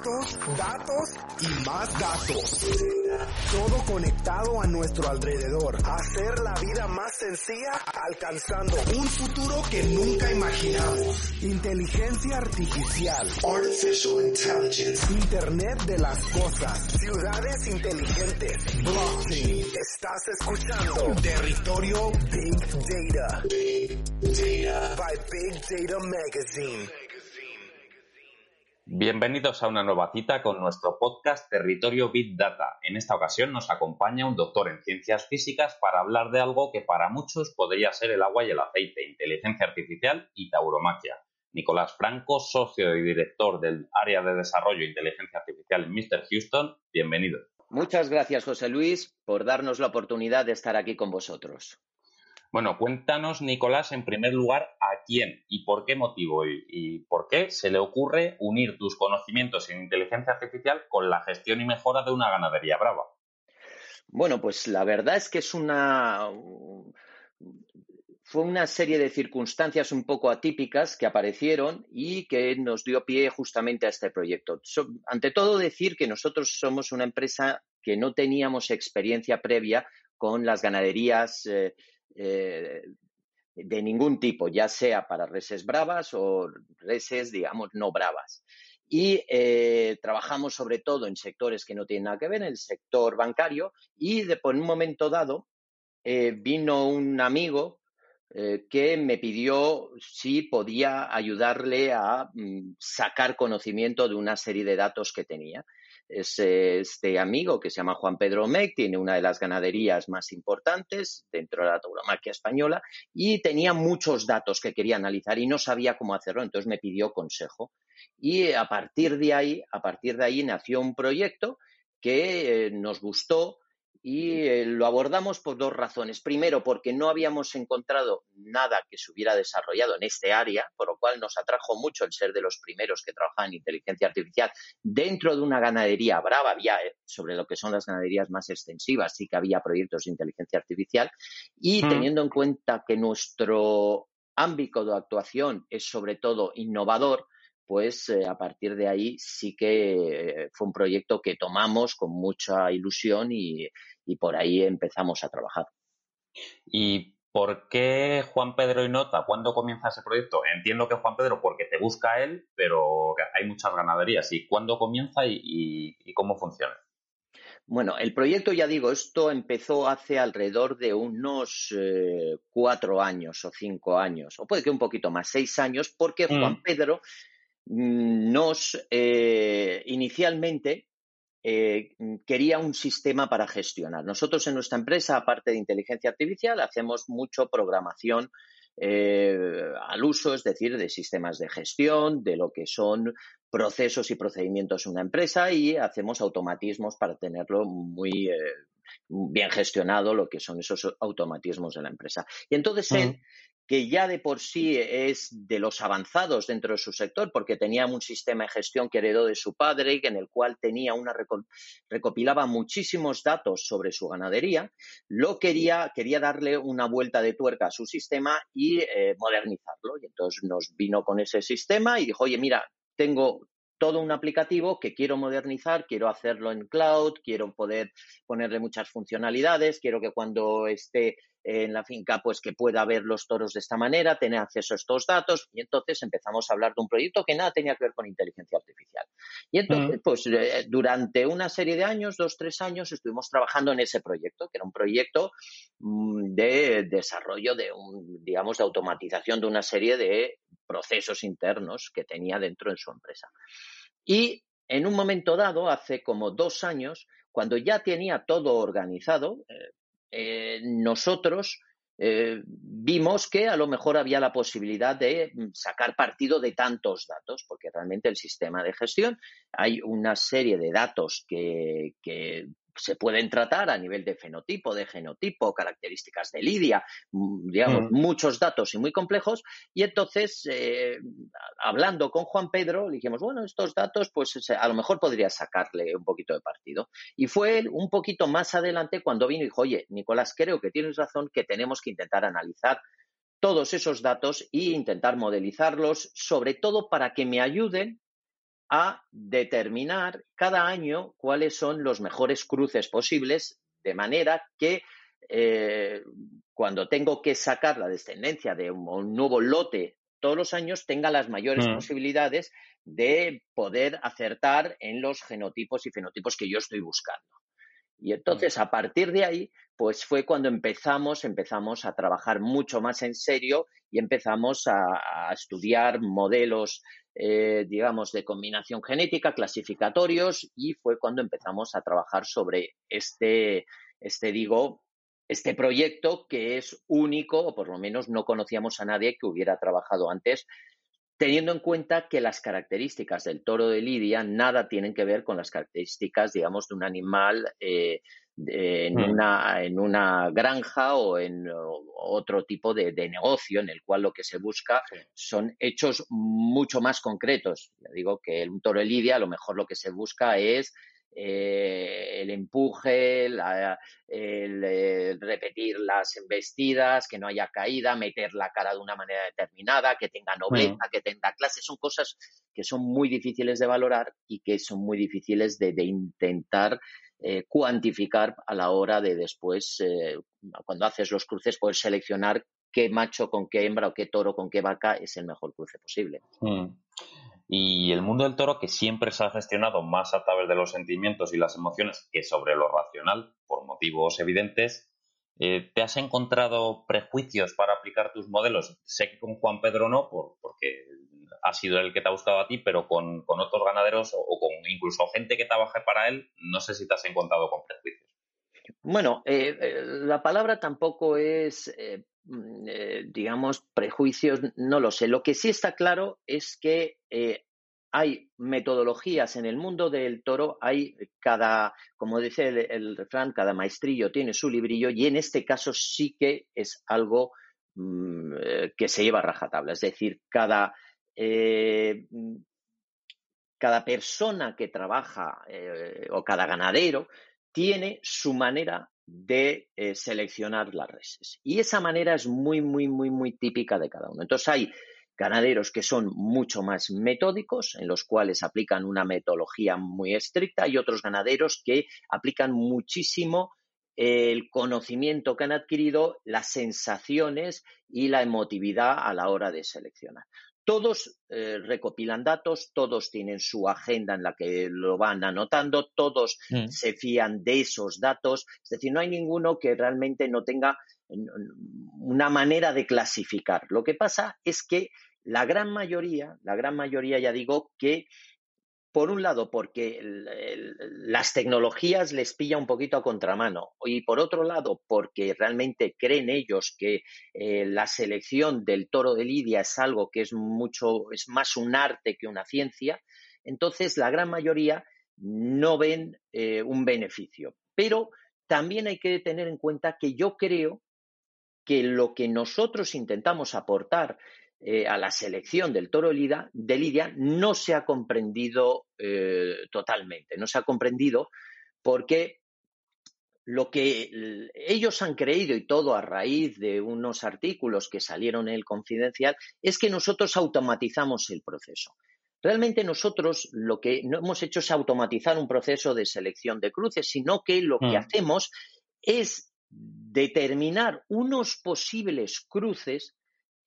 Datos, datos y más datos. Todo conectado a nuestro alrededor. Hacer la vida más sencilla alcanzando un futuro que nunca imaginamos. Inteligencia artificial. Artificial Intelligence. Internet de las cosas. Ciudades inteligentes. Blockchain. Estás escuchando Territorio Big Data. Big Data. By Big Data Magazine. Bienvenidos a una nueva cita con nuestro podcast Territorio Big Data. En esta ocasión nos acompaña un doctor en ciencias físicas para hablar de algo que para muchos podría ser el agua y el aceite, inteligencia artificial y tauromaquia. Nicolás Franco, socio y director del área de desarrollo e inteligencia artificial en Mr. Houston, bienvenido. Muchas gracias, José Luis, por darnos la oportunidad de estar aquí con vosotros. Bueno, cuéntanos, Nicolás, en primer lugar, a quién y por qué motivo y, por qué se le ocurre unir tus conocimientos en inteligencia artificial con la gestión y mejora de una ganadería brava. Bueno, pues la verdad es que es una fue una serie de circunstancias un poco atípicas que aparecieron y que nos dio pie justamente a este proyecto. ante todo, decir que nosotros somos una empresa que no teníamos experiencia previa con las ganaderías eh, eh, de ningún tipo, ya sea para reses bravas o reses, digamos, no bravas. Y eh, trabajamos sobre todo en sectores que no tienen nada que ver, en el sector bancario, y de, un momento dado eh, vino un amigo que me pidió si podía ayudarle a mm, sacar conocimiento de una serie de datos que tenía es este amigo que se llama Juan Pedro Mec, tiene una de las ganaderías más importantes dentro de la tauromaquia española y tenía muchos datos que quería analizar y no sabía cómo hacerlo, entonces me pidió consejo. Y a partir de ahí, a partir de ahí nació un proyecto que eh, nos gustó y eh, lo abordamos por dos razones. Primero, porque no habíamos encontrado nada que se hubiera desarrollado en este área, por lo cual nos atrajo mucho el ser de los primeros que trabajaban en inteligencia artificial dentro de una ganadería brava. Había, eh, sobre lo que son las ganaderías más extensivas, sí que había proyectos de inteligencia artificial. Y mm. teniendo en cuenta que nuestro ámbito de actuación es sobre todo innovador, pues eh, a partir de ahí sí que fue un proyecto que tomamos con mucha ilusión y, y por ahí empezamos a trabajar. ¿Y por qué Juan Pedro y Nota? ¿Cuándo comienza ese proyecto? Entiendo que Juan Pedro porque te busca él, pero hay muchas ganaderías. ¿Y cuándo comienza y, cómo funciona? Bueno, el proyecto, ya digo, esto empezó hace alrededor de unos eh, cuatro años o cinco años, o puede que un poquito más, seis años, porque Juan mm. Pedro nos eh, inicialmente eh, quería un sistema para gestionar. Nosotros en nuestra empresa, aparte de inteligencia artificial, hacemos mucho programación eh, al uso, es decir, de sistemas de gestión, de lo que son procesos y procedimientos en una empresa y hacemos automatismos para tenerlo muy eh, bien gestionado, lo que son esos automatismos de la empresa. Y entonces él que ya de por sí es de los avanzados dentro de su sector, porque tenía un sistema de gestión que heredó de su padre, en el cual tenía una recopilaba muchísimos datos sobre su ganadería, lo quería, quería darle una vuelta de tuerca a su sistema y eh, modernizarlo. Y entonces nos vino con ese sistema y dijo, oye, mira, tengo todo un aplicativo que quiero modernizar, quiero hacerlo en cloud, quiero poder ponerle muchas funcionalidades, quiero que cuando esté en la finca, pues que pueda ver los toros de esta manera, tener acceso a estos datos, y entonces empezamos a hablar de un proyecto que nada tenía que ver con inteligencia artificial. Y entonces, mm. pues eh, durante una serie de años, dos, tres años, estuvimos trabajando en ese proyecto, que era un proyecto mm, de desarrollo de un, digamos, de automatización de una serie de procesos internos que tenía dentro de su empresa. Y en un momento dado, hace como dos años, cuando ya tenía todo organizado, eh, eh, nosotros eh, vimos que a lo mejor había la posibilidad de mm, sacar partido de tantos datos, porque realmente el sistema de gestión hay una serie de datos que, que se pueden tratar a nivel de fenotipo, de genotipo, características de lidia, mm, digamos, mm. muchos datos y muy complejos. Y entonces, eh, hablando con Juan Pedro, le dijimos, bueno, estos datos, pues a lo mejor podría sacarle un poquito de partido. Y fue él un poquito más adelante cuando vino y dijo, oye, Nicolás, creo que tienes razón, que tenemos que intentar analizar todos esos datos e intentar modelizarlos, sobre todo para que me ayuden a determinar cada año cuáles son los mejores cruces posibles, de manera que eh, cuando tengo que sacar la descendencia de un, nuevo lote todos los años, tenga las mayores mm. posibilidades de poder acertar en los genotipos y fenotipos que yo estoy buscando. Y entonces, a partir de ahí, pues fue cuando empezamos, empezamos a trabajar mucho más en serio y empezamos a, estudiar modelos, eh, digamos, de combinación genética, clasificatorios, y fue cuando empezamos a trabajar sobre este, este digo, este proyecto que es único, o por lo menos no conocíamos a nadie que hubiera trabajado antes teniendo en cuenta que las características del toro de Lidia nada tienen que ver con las características, digamos, de un animal eh, en, mm. una, en, una, granja o en otro tipo de, negocio en el cual lo que se busca son hechos mucho más concretos. Ya digo que un toro de Lidia a lo mejor lo que se busca es eh, el empuje, el, eh, repetir las embestidas, que no haya caída, meter la cara de una manera determinada, que tenga nobleza, que tenga clase, son cosas que son muy difíciles de valorar y que son muy difíciles de, intentar eh, cuantificar a la hora de después, cuando haces los cruces, poder seleccionar qué macho con qué hembra o qué toro con qué vaca es el mejor cruce posible. Mm. Y el mundo del toro, que siempre se ha gestionado más a través de los sentimientos y las emociones que sobre lo racional, por motivos evidentes, eh, ¿te has encontrado prejuicios para aplicar tus modelos? Sé que con Juan Pedro no, porque ha sido el que te ha buscado a ti, pero con, otros ganaderos o, con incluso gente que trabaje para él, no sé si te has encontrado con prejuicios. Bueno, eh, eh, la palabra tampoco es eh, digamos, prejuicios, no lo sé. Lo que sí está claro es que eh, hay metodologías en el mundo del toro, hay cada, como dice el, refrán, cada maestrillo tiene su librillo y en este caso sí que es algo mm, eh, que se lleva a rajatabla. Es decir, cada, cada persona que trabaja o cada ganadero tiene su manera de eh, seleccionar las reses. Y esa manera es muy, muy, muy, muy típica de cada uno. Entonces hay ganaderos que son mucho más metódicos, en los cuales aplican una metodología muy estricta, y otros ganaderos que aplican muchísimo el conocimiento que han adquirido, las sensaciones y la emotividad a la hora de seleccionar. Todos eh, recopilan datos, todos tienen su agenda en la que lo van anotando, todos mm. se fían de esos datos, es decir, no hay ninguno que realmente no tenga una manera de clasificar. Lo que pasa es que la gran mayoría, la gran mayoría ya digo que por un lado, porque las tecnologías les pilla un poquito a contramano, y por otro lado, porque realmente creen ellos que eh, la selección del toro de Lidia es algo que es mucho, es más un arte que una ciencia, entonces la gran mayoría no ven eh, un beneficio. Pero también hay que tener en cuenta que yo creo que lo que nosotros intentamos aportar eh, a la selección del toro de Lidia no se ha comprendido eh, totalmente, no se ha comprendido porque lo que ellos han creído y todo a raíz de unos artículos que salieron en el confidencial es que nosotros automatizamos el proceso. Realmente nosotros lo que no hemos hecho es automatizar un proceso de selección de cruces, sino que lo que mm. hacemos es determinar unos posibles cruces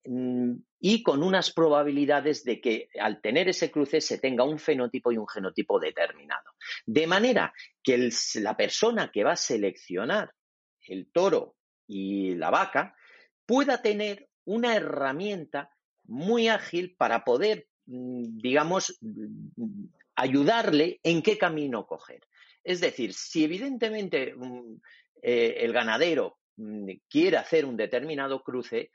y con unas probabilidades de que al tener ese cruce se tenga un fenotipo y un genotipo determinado. De manera que la persona que va a seleccionar el toro y la vaca pueda tener una herramienta muy ágil para poder, mm, digamos, mm, ayudarle en qué camino coger. Es decir, si evidentemente eh, el ganadero quiere hacer un determinado cruce,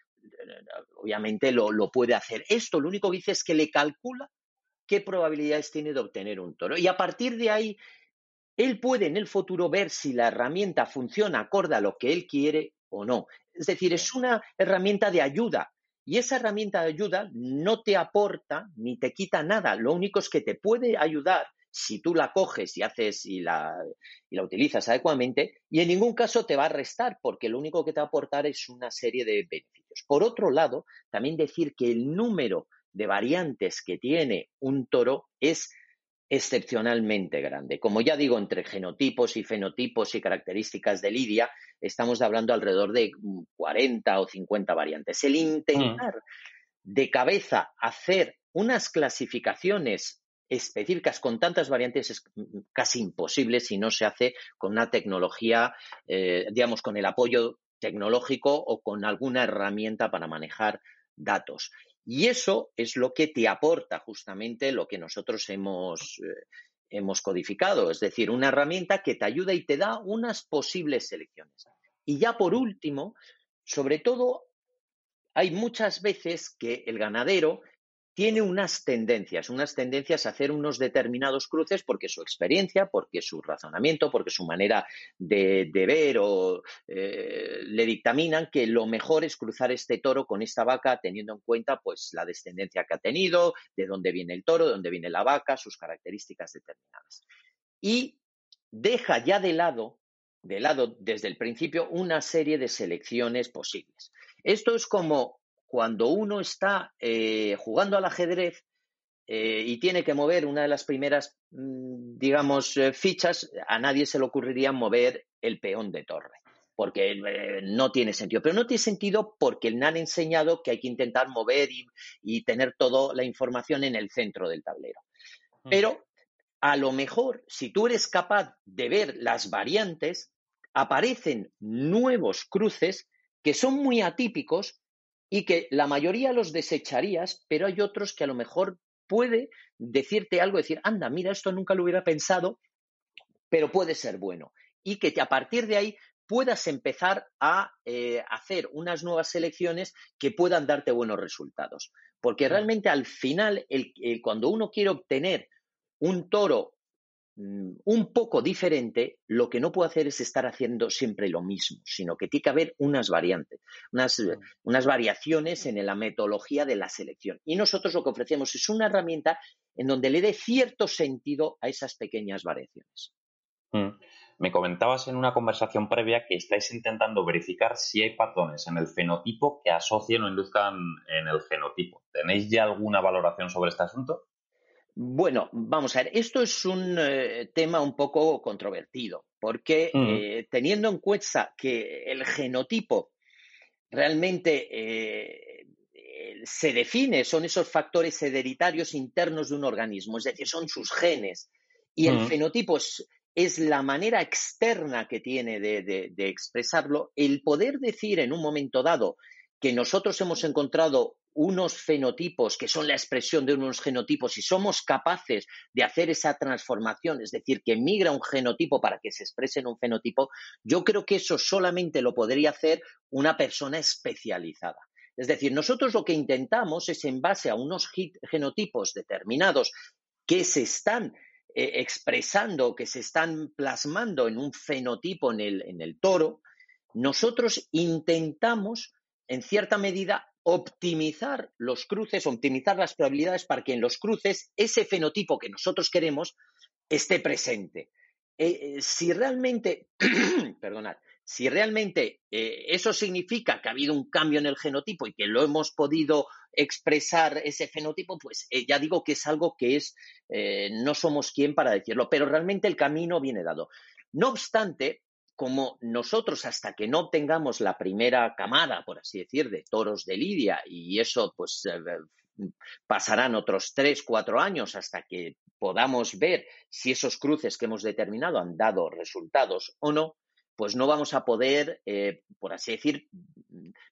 obviamente lo, puede hacer. Esto lo único que dice es que le calcula qué probabilidades tiene de obtener un toro. Y a partir de ahí, él puede en el futuro ver si la herramienta funciona acorde a lo que él quiere o no. Es decir, es una herramienta de ayuda. Y esa herramienta de ayuda no te aporta ni te quita nada. Lo único es que te puede ayudar si tú la coges y haces y la, y la utilizas adecuadamente, y en ningún caso te va a restar, porque lo único que te va a aportar es una serie de beneficios. Por otro lado, también decir que el número de variantes que tiene un toro es excepcionalmente grande. Como ya digo, entre genotipos y fenotipos y características de lidia, estamos hablando alrededor de 40 o 50 variantes. El intentar mm. de cabeza hacer unas clasificaciones específicas con tantas variantes es casi imposible si no se hace con una tecnología, eh, digamos, con el apoyo tecnológico o con alguna herramienta para manejar datos. Y eso es lo que te aporta justamente lo que nosotros hemos, eh, hemos codificado, es decir, una herramienta que te ayuda y te da unas posibles selecciones. Y ya por último, sobre todo, hay muchas veces que el ganadero tiene unas tendencias, unas tendencias a hacer unos determinados cruces porque su experiencia, porque su razonamiento, porque su manera de, ver o eh, le dictaminan que lo mejor es cruzar este toro con esta vaca teniendo en cuenta pues la descendencia que ha tenido, de dónde viene el toro, de dónde viene la vaca, sus características determinadas. Y deja ya de lado, de lado desde el principio, una serie de selecciones posibles. Esto es como cuando uno está eh, jugando al ajedrez eh, y tiene que mover una de las primeras, mm, digamos, eh, fichas, a nadie se le ocurriría mover el peón de torre, porque no tiene sentido. Pero no tiene sentido porque le han enseñado que hay que intentar mover y, tener toda la información en el centro del tablero. Mm. Pero a lo mejor, si tú eres capaz de ver las variantes, aparecen nuevos cruces que son muy atípicos y que la mayoría los desecharías, pero hay otros que a lo mejor puede decirte algo, decir, anda, mira, esto nunca lo hubiera pensado, pero puede ser bueno. Y que a partir de ahí puedas empezar a eh, hacer unas nuevas selecciones que puedan darte buenos resultados. Porque realmente al final, cuando uno quiere obtener un toro un poco diferente, lo que no puedo hacer es estar haciendo siempre lo mismo, sino que tiene que haber unas variantes, unas, mm. unas, variaciones en la metodología de la selección. Y nosotros lo que ofrecemos es una herramienta en donde le dé cierto sentido a esas pequeñas variaciones. Mm. Me comentabas en una conversación previa que estáis intentando verificar si hay patrones en el fenotipo que asocien o induzcan en el genotipo. ¿Tenéis ya alguna valoración sobre este asunto? Bueno, vamos a ver, esto es un eh, tema un poco controvertido, porque eh, teniendo en cuenta que el genotipo realmente eh, se define, son esos factores hereditarios internos de un organismo, es decir, son sus genes, y el fenotipo es, la manera externa que tiene de expresarlo, el poder decir en un momento dado que nosotros hemos encontrado unos fenotipos que son la expresión de unos genotipos y somos capaces de hacer esa transformación, es decir, que migra un genotipo para que se exprese en un fenotipo, yo creo que eso solamente lo podría hacer una persona especializada. Es decir, nosotros lo que intentamos es en base a unos genotipos determinados que se están eh, expresando, que se están plasmando en un fenotipo en el, en el toro, nosotros intentamos, en cierta medida, optimizar los cruces, optimizar las probabilidades para que en los cruces ese fenotipo que nosotros queremos esté presente. Eh, eh, si realmente, perdonad, si realmente eh, eso significa que ha habido un cambio en el genotipo y que lo hemos podido expresar ese fenotipo, pues ya digo que es algo que es, no somos quien para decirlo, pero realmente el camino viene dado. No obstante, como nosotros hasta que no tengamos la primera camada, por así decir, de toros de Lidia, y eso pues eh, pasarán otros tres, cuatro años hasta que podamos ver si esos cruces que hemos determinado han dado resultados o no, pues no vamos a poder, eh, por así decir,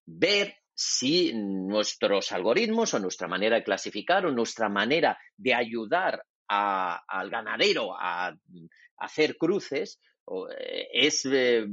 ver si nuestros algoritmos o nuestra manera de clasificar o nuestra manera de ayudar al ganadero a hacer cruces, es eh,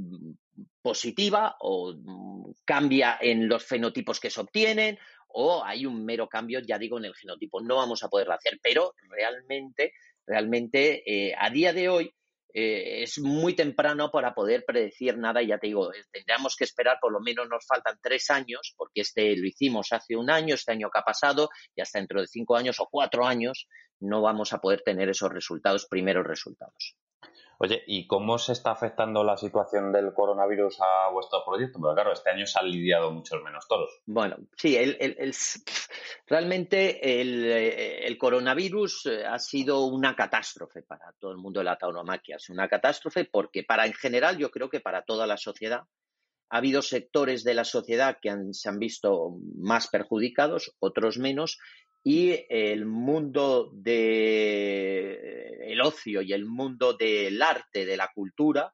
positiva o mm, cambia en los fenotipos que se obtienen o hay un mero cambio, ya digo, en el genotipo. No vamos a poderlo hacer, pero realmente, realmente eh, a día de hoy es muy temprano para poder predecir nada. Y ya te digo, tendríamos que esperar, por lo menos nos faltan tres años, porque este lo hicimos hace un año, este año que ha pasado, y hasta dentro de cinco años o cuatro años no vamos a poder tener esos resultados, primeros resultados. Oye, ¿y cómo se está afectando la situación del coronavirus a vuestro proyecto? Porque claro, este año se han lidiado muchos menos toros. Bueno, sí, realmente eh, el, coronavirus eh, ha sido una catástrofe para todo el mundo de la tauromaquia. Es una catástrofe porque para en general, yo creo que para toda la sociedad, ha habido sectores de la sociedad que se han visto más perjudicados, otros menos, y el mundo del ocio y el mundo del arte, de la cultura,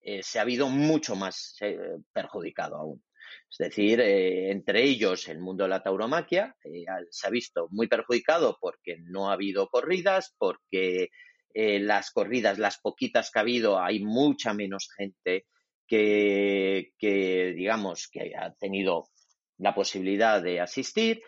eh, se ha habido mucho más eh, perjudicado aún. Es decir, eh, entre ellos el mundo de la tauromaquia se ha visto muy perjudicado porque no ha habido corridas, porque las corridas, las poquitas que ha habido, hay mucha menos gente que digamos, que ha tenido la posibilidad de asistir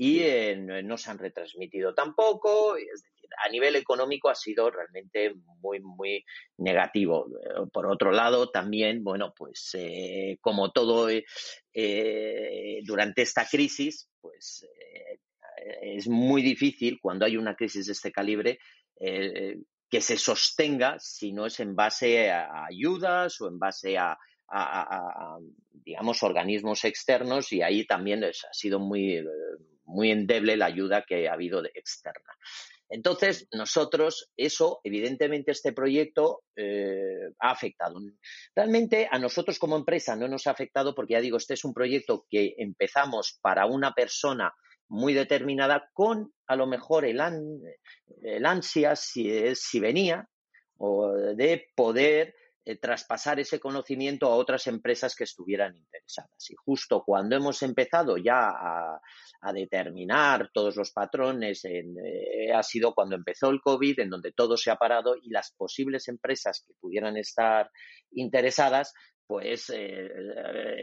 y eh, no se han retransmitido tampoco. Es decir, a nivel económico ha sido realmente muy, muy negativo. Eh, por otro lado, también, bueno, pues eh, como todo durante esta crisis, pues es muy difícil cuando hay una crisis de este calibre que se sostenga si no es en base a ayudas o en base a, digamos, organismos externos y ahí también ha sido muy, muy endeble la ayuda que ha habido de externa. Entonces, nosotros, eso, evidentemente, este proyecto eh, ha afectado. Realmente a nosotros como empresa no nos ha afectado porque, ya digo, este es un proyecto que empezamos para una persona muy determinada con, a lo mejor, el, el ansia, si, si venía, o de poder eh, traspasar ese conocimiento a otras empresas que estuvieran interesadas. Y justo cuando hemos empezado ya a, determinar todos los patrones, eh, ha sido cuando empezó el COVID, en donde todo se ha parado y las posibles empresas que pudieran estar interesadas pues eh,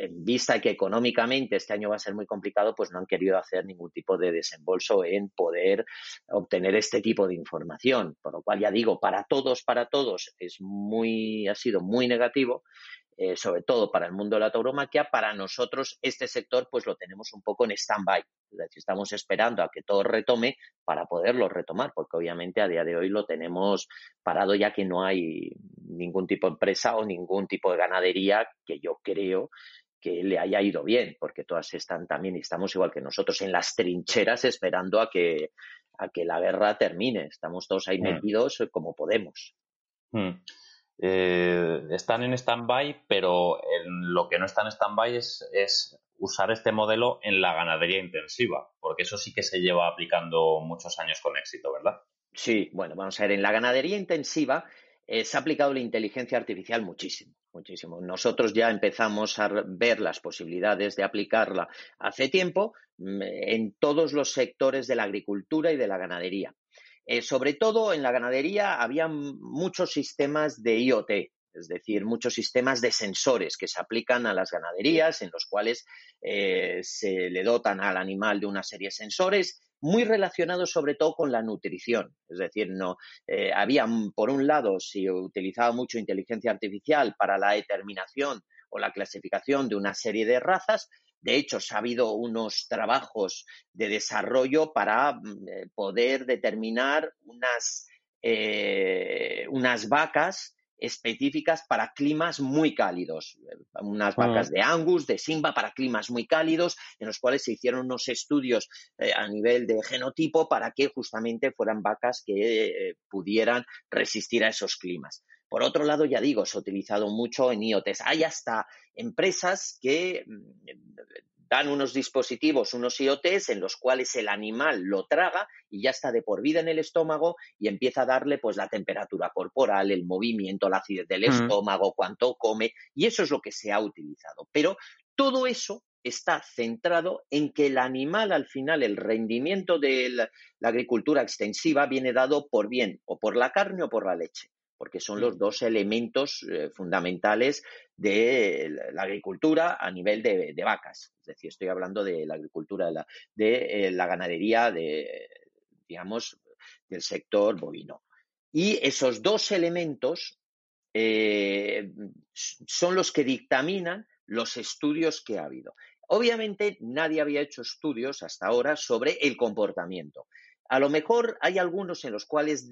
en vista que económicamente este año va a ser muy complicado, pues no han querido hacer ningún tipo de desembolso en poder obtener este tipo de información. Por lo cual ya digo, para todos, para todos es muy, ha sido muy negativo eh, sobre todo para el mundo de la tauromaquia, para nosotros este sector pues lo tenemos un poco en stand-by. Es decir, estamos esperando a que todo retome para poderlo retomar, porque obviamente a día de hoy lo tenemos parado ya que no hay ningún tipo de empresa o ningún tipo de ganadería que yo creo que le haya ido bien, porque todas están también, y estamos igual que nosotros, en las trincheras esperando a que, a que la guerra termine. Estamos todos ahí mm. metidos como podemos. Mm. Eh, están en stand-by, pero lo que no está en stand-by es, usar este modelo en la ganadería intensiva, porque eso sí que se lleva aplicando muchos años con éxito, ¿verdad? Sí, bueno, vamos a ver, en la ganadería intensiva eh, se ha aplicado la inteligencia artificial muchísimo, muchísimo. Nosotros ya empezamos a ver las posibilidades de aplicarla hace tiempo mm, en todos los sectores de la agricultura y de la ganadería. Eh, sobre todo en la ganadería había muchos sistemas de IoT, es decir, muchos sistemas de sensores que se aplican a las ganaderías, en los cuales eh, se le dotan al animal de una serie de sensores muy relacionados sobre todo con la nutrición. Es decir, no eh, había, por un lado, se utilizaba mucho inteligencia artificial para la determinación o la clasificación de una serie de razas, de hecho, ha habido unos trabajos de desarrollo para mm, eh, poder determinar unas, eh, unas vacas específicas para climas muy cálidos, unas ah. vacas de Angus, de Simba para climas muy cálidos, en los cuales se hicieron unos estudios eh, a nivel de genotipo para que justamente fueran vacas que pudieran resistir a esos climas. Por otro lado, ya digo, se ha utilizado mucho en IoTs. Hay hasta empresas que mm, dan unos dispositivos, unos IoTs en los cuales el animal lo traga y ya está de por vida en el estómago y empieza a darle pues la temperatura corporal, el movimiento, la acidez del estómago, cuánto come y eso es lo que se ha utilizado. Pero todo eso está centrado en que el animal al final, el rendimiento de la agricultura extensiva viene dado por bien o por la carne o por la leche porque son los dos elementos eh, fundamentales de la agricultura a nivel de, vacas. Es decir, estoy hablando de la agricultura, de la, de, eh, la ganadería, de, digamos, del sector bovino. Y esos dos elementos eh, son los que dictaminan los estudios que ha habido. Obviamente nadie había hecho estudios hasta ahora sobre el comportamiento. A lo mejor hay algunos en los cuales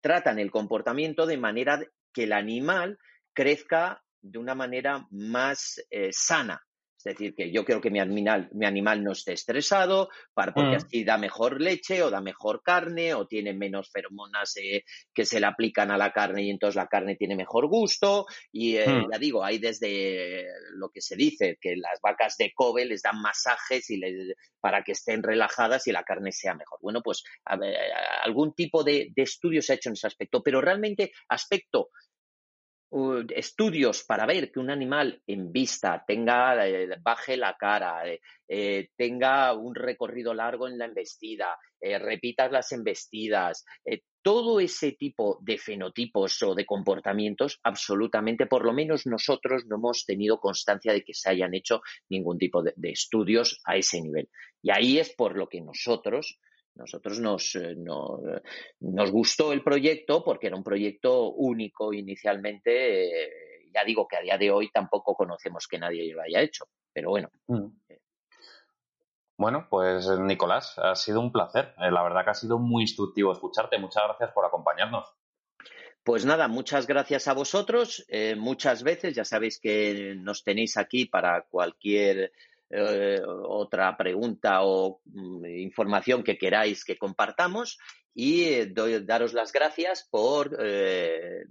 tratan el comportamiento de manera que el animal crezca de una manera más eh, sana, es decir, que yo quiero que mi animal, mi animal no esté estresado, para, porque mm. así da mejor leche o da mejor carne o tiene menos feromonas eh, que se le aplican a la carne y entonces la carne tiene mejor gusto. Y eh, mm. ya digo, hay desde lo que se dice, que las vacas de Kobe les dan masajes y para que estén relajadas y la carne sea mejor. Bueno, pues algún tipo de, de estudio se ha hecho en ese aspecto, pero realmente aspecto estudios para ver que un animal en vista tenga, eh, baje la cara, eh, eh, tenga un recorrido largo en la embestida, repitas las embestidas, todo ese tipo de fenotipos o de comportamientos, absolutamente, por lo menos nosotros no hemos tenido constancia de que se hayan hecho ningún tipo de estudios a ese nivel. Y ahí es por lo que nosotros nosotros nos, eh, nos, gustó el proyecto porque era un proyecto único inicialmente. Eh, ya digo que a día de hoy tampoco conocemos que nadie lo haya hecho, pero bueno. Mm. Bueno, pues Nicolás, ha sido un placer. Eh, la verdad que ha sido muy instructivo escucharte. Muchas gracias por acompañarnos. Pues nada, muchas gracias a vosotros. muchas veces ya sabéis que nos tenéis aquí para cualquier eh, otra pregunta o mm, información que queráis que compartamos y eh, doy, daros las gracias por eh,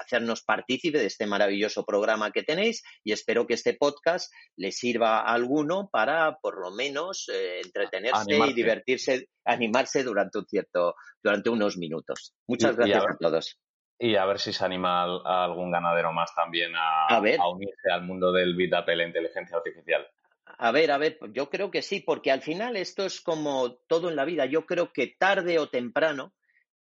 hacernos partícipe de este maravilloso programa que tenéis y espero que este podcast le sirva a alguno para por lo menos entretenerse y divertirse, animarse durante un cierto, durante unos minutos. Muchas gracias a, todos. Y a ver si se anima a algún ganadero más también a, a unirse al mundo del Big Data y la inteligencia artificial. A ver, a ver, yo creo que sí, porque al final esto es como todo en la vida. Yo creo que tarde o temprano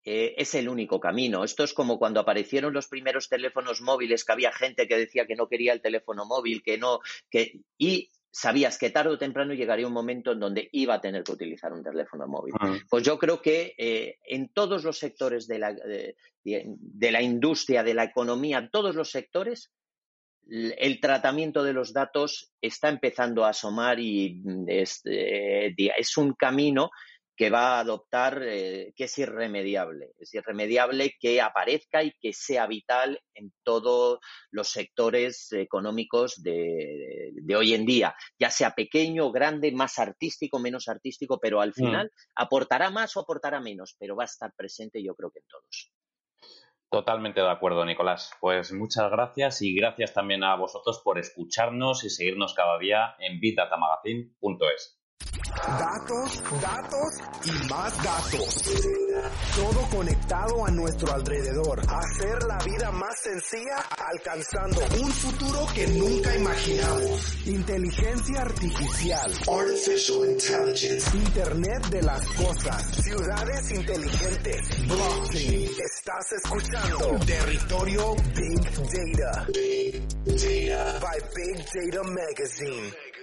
eh, es el único camino. Esto es como cuando aparecieron los primeros teléfonos móviles, que había gente que decía que no quería el teléfono móvil, que no, que y sabías que tarde o temprano llegaría un momento en donde iba a tener que utilizar un teléfono móvil. Pues yo creo que eh, en todos los sectores de la, de la industria, de la economía, todos los sectores, el tratamiento de los datos está empezando a asomar y mm, eh, es, un camino que va a adoptar, eh, que es irremediable. Es irremediable que aparezca y que sea vital en todos los sectores económicos de, hoy en día, ya sea pequeño, grande, más artístico, menos artístico, pero al mm. final aportará más o aportará menos, pero va a estar presente yo creo que en todos. Totalmente de acuerdo, Nicolás. Pues muchas gracias y gracias también a vosotros por escucharnos y seguirnos cada día en bitdatamagazine.es. Datos, datos y más datos. Todo conectado a nuestro alrededor. Hacer la vida más sencilla alcanzando un futuro que nunca imaginamos. Inteligencia artificial. Artificial intelligence. Internet de las cosas. Ciudades inteligentes. Blockchain. Estás escuchando Territorio Big Data. Big Data. By Big Data Magazine.